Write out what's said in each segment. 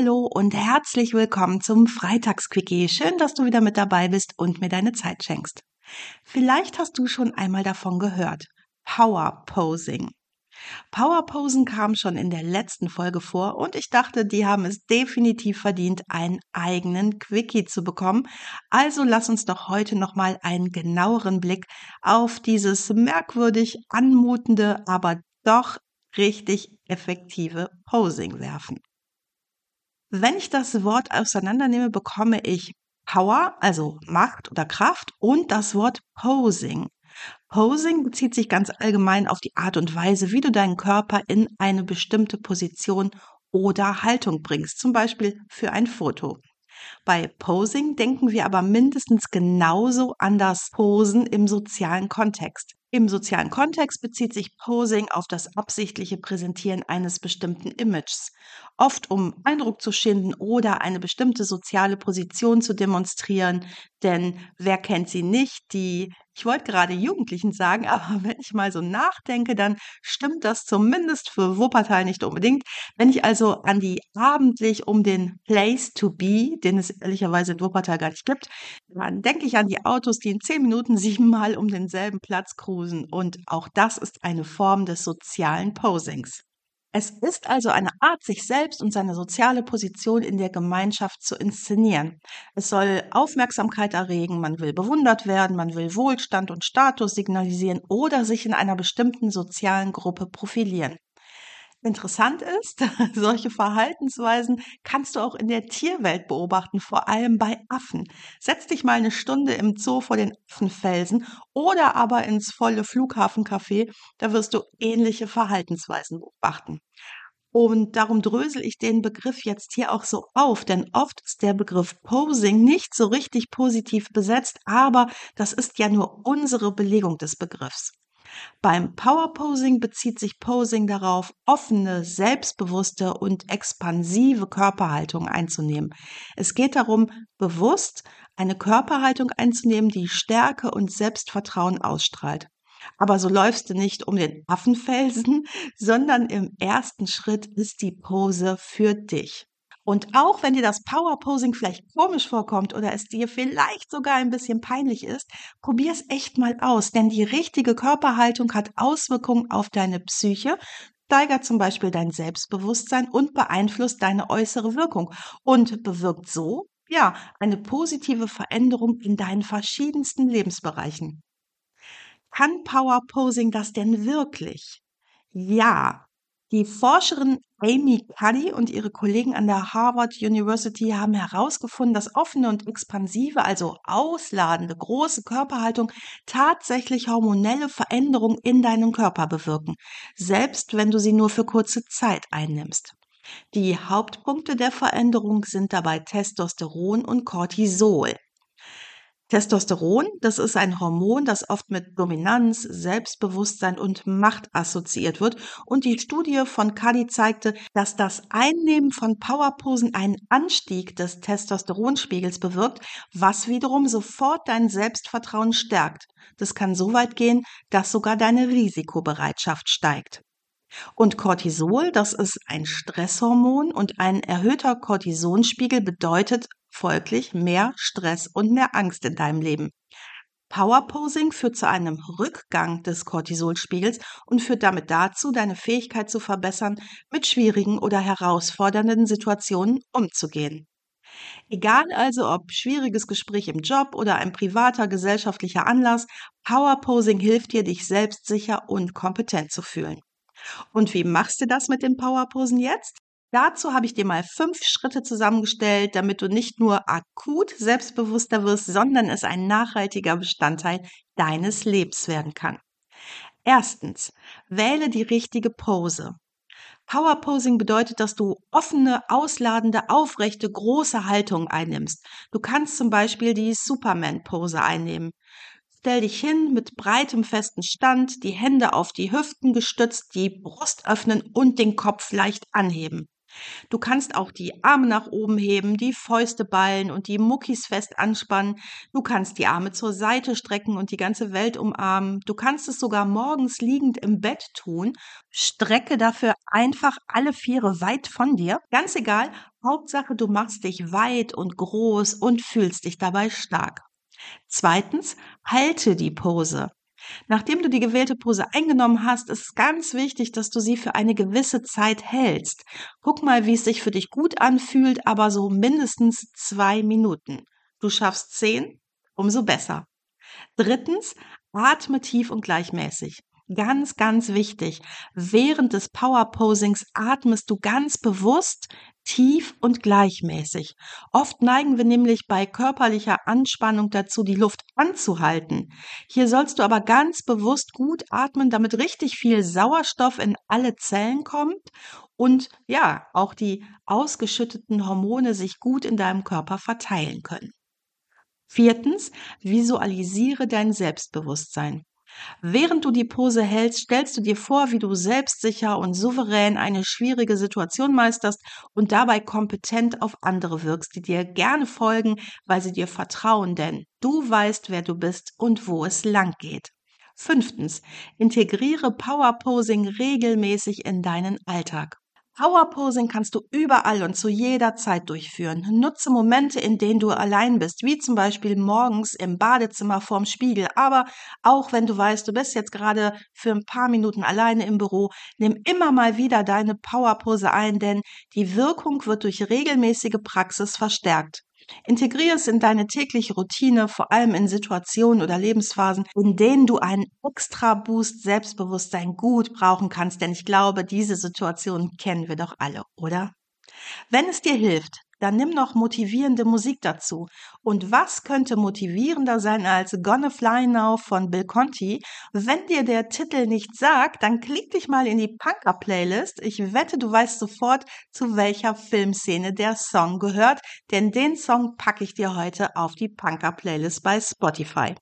Hallo und herzlich willkommen zum Freitagsquickie. Schön, dass du wieder mit dabei bist und mir deine Zeit schenkst. Vielleicht hast du schon einmal davon gehört. Power Posing. Power Posen kam schon in der letzten Folge vor und ich dachte, die haben es definitiv verdient, einen eigenen Quickie zu bekommen. Also lass uns doch heute nochmal einen genaueren Blick auf dieses merkwürdig anmutende, aber doch richtig effektive Posing werfen. Wenn ich das Wort auseinandernehme, bekomme ich Power, also Macht oder Kraft und das Wort Posing. Posing bezieht sich ganz allgemein auf die Art und Weise, wie du deinen Körper in eine bestimmte Position oder Haltung bringst, zum Beispiel für ein Foto. Bei Posing denken wir aber mindestens genauso an das Posen im sozialen Kontext. Im sozialen Kontext bezieht sich Posing auf das absichtliche Präsentieren eines bestimmten Images, oft um Eindruck zu schinden oder eine bestimmte soziale Position zu demonstrieren. Denn wer kennt sie nicht, die ich wollte gerade Jugendlichen sagen, aber wenn ich mal so nachdenke, dann stimmt das zumindest für Wuppertal nicht unbedingt. Wenn ich also an die abendlich um den Place to be, den es ehrlicherweise in Wuppertal gar nicht gibt, dann denke ich an die Autos, die in zehn Minuten siebenmal um denselben Platz cruisen. Und auch das ist eine Form des sozialen Posings. Es ist also eine Art, sich selbst und seine soziale Position in der Gemeinschaft zu inszenieren. Es soll Aufmerksamkeit erregen, man will bewundert werden, man will Wohlstand und Status signalisieren oder sich in einer bestimmten sozialen Gruppe profilieren. Interessant ist, solche Verhaltensweisen kannst du auch in der Tierwelt beobachten, vor allem bei Affen. Setz dich mal eine Stunde im Zoo vor den Affenfelsen oder aber ins volle Flughafencafé, da wirst du ähnliche Verhaltensweisen beobachten. Und darum drösel ich den Begriff jetzt hier auch so auf, denn oft ist der Begriff Posing nicht so richtig positiv besetzt, aber das ist ja nur unsere Belegung des Begriffs. Beim Powerposing bezieht sich Posing darauf, offene, selbstbewusste und expansive Körperhaltung einzunehmen. Es geht darum, bewusst eine Körperhaltung einzunehmen, die Stärke und Selbstvertrauen ausstrahlt. Aber so läufst du nicht um den Affenfelsen, sondern im ersten Schritt ist die Pose für dich. Und auch wenn dir das Power Posing vielleicht komisch vorkommt oder es dir vielleicht sogar ein bisschen peinlich ist, probier es echt mal aus, denn die richtige Körperhaltung hat Auswirkungen auf deine Psyche, steigert zum Beispiel dein Selbstbewusstsein und beeinflusst deine äußere Wirkung und bewirkt so, ja, eine positive Veränderung in deinen verschiedensten Lebensbereichen. Kann Power Posing das denn wirklich? Ja, die Forscherin Amy Cuddy und ihre Kollegen an der Harvard University haben herausgefunden, dass offene und expansive, also ausladende, große Körperhaltung tatsächlich hormonelle Veränderungen in deinem Körper bewirken, selbst wenn du sie nur für kurze Zeit einnimmst. Die Hauptpunkte der Veränderung sind dabei Testosteron und Cortisol. Testosteron, das ist ein Hormon, das oft mit Dominanz, Selbstbewusstsein und Macht assoziiert wird. Und die Studie von Cuddy zeigte, dass das Einnehmen von Powerposen einen Anstieg des Testosteronspiegels bewirkt, was wiederum sofort dein Selbstvertrauen stärkt. Das kann so weit gehen, dass sogar deine Risikobereitschaft steigt. Und Cortisol, das ist ein Stresshormon und ein erhöhter Cortisonspiegel bedeutet folglich mehr Stress und mehr Angst in deinem Leben. Powerposing führt zu einem Rückgang des Cortisolspiegels und führt damit dazu, deine Fähigkeit zu verbessern, mit schwierigen oder herausfordernden Situationen umzugehen. Egal also ob schwieriges Gespräch im Job oder ein privater gesellschaftlicher Anlass, Powerposing hilft dir, dich selbstsicher und kompetent zu fühlen. Und wie machst du das mit den Powerposen jetzt? Dazu habe ich dir mal fünf Schritte zusammengestellt, damit du nicht nur akut selbstbewusster wirst, sondern es ein nachhaltiger Bestandteil deines Lebens werden kann. Erstens, wähle die richtige Pose. Power Posing bedeutet, dass du offene, ausladende, aufrechte, große Haltung einnimmst. Du kannst zum Beispiel die Superman-Pose einnehmen. Stell dich hin mit breitem festen Stand, die Hände auf die Hüften gestützt, die Brust öffnen und den Kopf leicht anheben. Du kannst auch die Arme nach oben heben, die Fäuste ballen und die Muckis fest anspannen. Du kannst die Arme zur Seite strecken und die ganze Welt umarmen. Du kannst es sogar morgens liegend im Bett tun. Strecke dafür einfach alle Viere weit von dir. Ganz egal, Hauptsache du machst dich weit und groß und fühlst dich dabei stark. Zweitens, halte die Pose. Nachdem du die gewählte Pose eingenommen hast, ist es ganz wichtig, dass du sie für eine gewisse Zeit hältst. Guck mal, wie es sich für dich gut anfühlt, aber so mindestens zwei Minuten. Du schaffst zehn, umso besser. Drittens, atme tief und gleichmäßig. Ganz, ganz wichtig. Während des Power Posings atmest du ganz bewusst, tief und gleichmäßig. Oft neigen wir nämlich bei körperlicher Anspannung dazu, die Luft anzuhalten. Hier sollst du aber ganz bewusst gut atmen, damit richtig viel Sauerstoff in alle Zellen kommt und ja, auch die ausgeschütteten Hormone sich gut in deinem Körper verteilen können. Viertens, visualisiere dein Selbstbewusstsein. Während du die Pose hältst, stellst du dir vor, wie du selbstsicher und souverän eine schwierige Situation meisterst und dabei kompetent auf andere wirkst, die dir gerne folgen, weil sie dir vertrauen, denn du weißt, wer du bist und wo es lang geht. Fünftens, integriere Power Posing regelmäßig in deinen Alltag. Powerposing kannst du überall und zu jeder Zeit durchführen. Nutze Momente, in denen du allein bist, wie zum Beispiel morgens im Badezimmer vorm Spiegel. Aber auch wenn du weißt, du bist jetzt gerade für ein paar Minuten alleine im Büro, nimm immer mal wieder deine Powerpose ein, denn die Wirkung wird durch regelmäßige Praxis verstärkt. Integriere es in deine tägliche Routine, vor allem in Situationen oder Lebensphasen, in denen du einen extra Boost Selbstbewusstsein gut brauchen kannst, denn ich glaube, diese Situation kennen wir doch alle, oder? Wenn es dir hilft, dann nimm noch motivierende Musik dazu. Und was könnte motivierender sein als Gonna Fly Now von Bill Conti? Wenn dir der Titel nicht sagt, dann klick dich mal in die Punker-Playlist. Ich wette, du weißt sofort, zu welcher Filmszene der Song gehört, denn den Song packe ich dir heute auf die Punker-Playlist bei Spotify.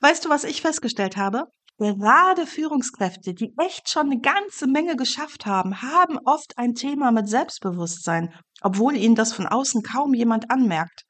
Weißt du, was ich festgestellt habe? Gerade Führungskräfte, die echt schon eine ganze Menge geschafft haben, haben oft ein Thema mit Selbstbewusstsein, obwohl ihnen das von außen kaum jemand anmerkt.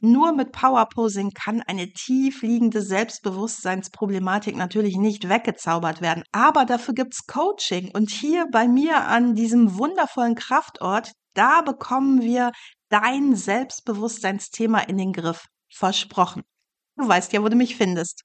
Nur mit Powerposing kann eine tief liegende Selbstbewusstseinsproblematik natürlich nicht weggezaubert werden. Aber dafür gibt's Coaching. Und hier bei mir an diesem wundervollen Kraftort, da bekommen wir dein Selbstbewusstseinsthema in den Griff. Versprochen. Du weißt ja, wo du mich findest.